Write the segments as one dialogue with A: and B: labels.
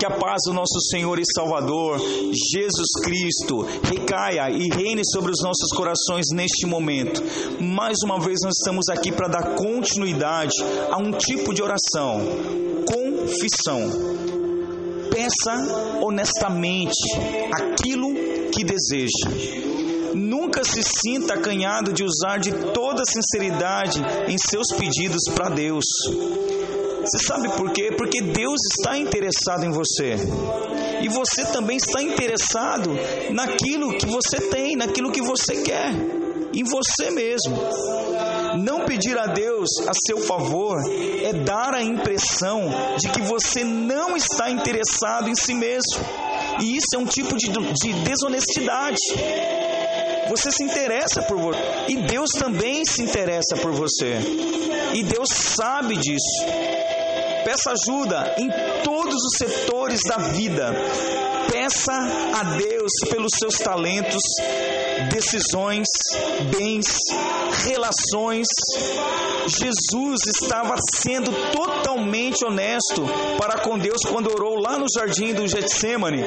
A: que a paz do nosso Senhor e Salvador, Jesus Cristo, recaia e reine sobre os nossos corações neste momento. Mais uma vez nós estamos aqui para dar continuidade a um tipo de oração, confissão. Peça honestamente aquilo que deseja. Nunca se sinta acanhado de usar de toda sinceridade em seus pedidos para Deus. Você sabe por quê? Porque Deus está interessado em você. E você também está interessado naquilo que você tem, naquilo que você quer, em você mesmo. Não pedir a Deus a seu favor é dar a impressão de que você não está interessado em si mesmo. E isso é um tipo de, de desonestidade. Você se interessa por você. E Deus também se interessa por você. E Deus sabe disso. Peça ajuda em todos os setores da vida. Peça a Deus pelos seus talentos, decisões, bens, relações. Jesus estava sendo totalmente honesto para com Deus quando orou lá no jardim do Getsemane,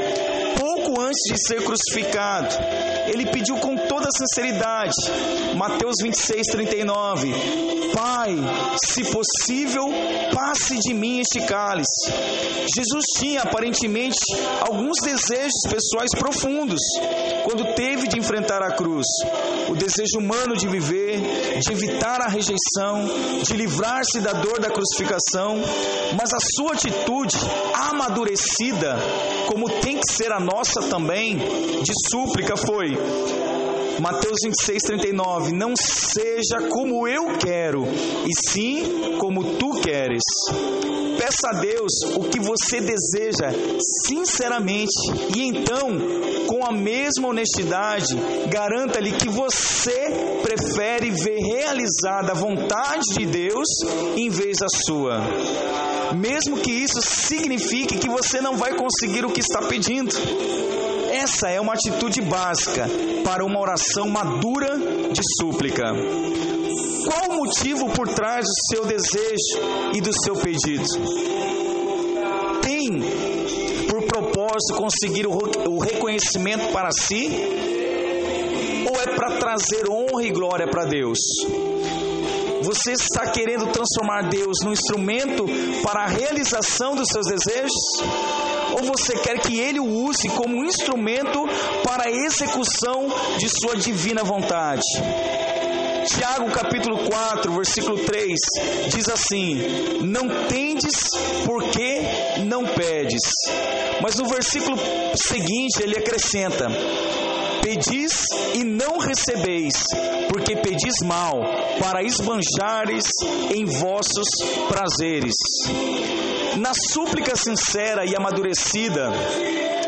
A: pouco antes de ser crucificado. Ele pediu com toda sinceridade, Mateus 26, 39: Pai, se possível, passe de mim este cálice. Jesus tinha aparentemente alguns desejos pessoais profundos quando teve de enfrentar a cruz: o desejo humano de viver, de evitar a rejeição, de livrar-se da dor da crucificação, mas a sua atitude amadurecida, como tem que ser a nossa também, de súplica foi: Mateus 26, 39: Não seja como eu quero, e sim como tu queres. Peça a Deus o que você deseja sinceramente e então, com a mesma honestidade, garanta-lhe que você prefere ver realizada a vontade de Deus em vez da sua. Mesmo que isso signifique que você não vai conseguir o que está pedindo. Essa é uma atitude básica para uma oração madura de súplica. Qual o motivo por trás do seu desejo e do seu pedido? Tem por propósito conseguir o reconhecimento para si? Ou é para trazer honra e glória para Deus? Você está querendo transformar Deus num instrumento para a realização dos seus desejos? Ou você quer que Ele o use como um instrumento para a execução de sua divina vontade? Tiago capítulo 4, versículo 3 diz assim: Não tendes porque não pedes. Mas no versículo seguinte ele acrescenta: Pedis e não recebeis, porque pedis mal, para esbanjares em vossos prazeres. Na súplica sincera e amadurecida,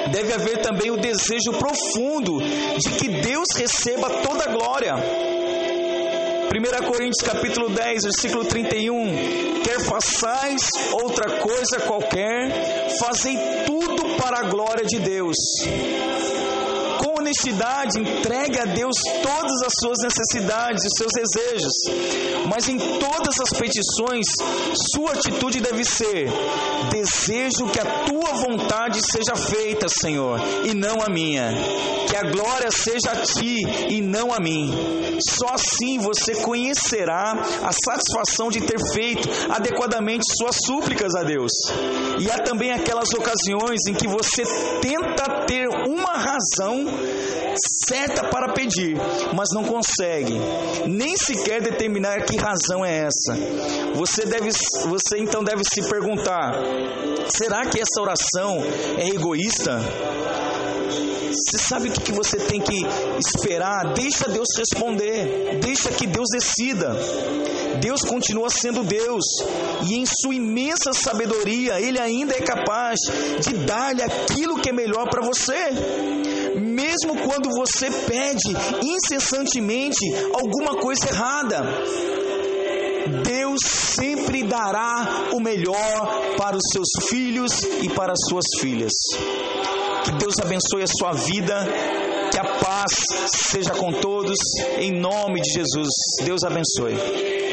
A: deve haver também o desejo profundo de que Deus receba toda a glória. 1 Coríntios capítulo 10, versículo 31. Quer façais outra coisa qualquer, fazei tudo para a glória de Deus honestidade, entregue a Deus todas as suas necessidades e seus desejos. Mas em todas as petições, sua atitude deve ser: desejo que a tua vontade seja feita, Senhor, e não a minha. Que a glória seja a ti e não a mim. Só assim você conhecerá a satisfação de ter feito adequadamente suas súplicas a Deus. E há também aquelas ocasiões em que você tenta ter uma razão certa para pedir, mas não consegue nem sequer determinar que razão é essa. Você deve, você então deve se perguntar: será que essa oração é egoísta? Você sabe o que você tem que esperar? Deixa Deus responder, deixa que Deus decida. Deus continua sendo Deus e em sua imensa sabedoria Ele ainda é capaz de dar-lhe aquilo que é melhor para você. Mesmo quando você pede incessantemente alguma coisa errada, Deus sempre dará o melhor para os seus filhos e para as suas filhas. Que Deus abençoe a sua vida, Que a paz seja com todos, em nome de Jesus. Deus abençoe.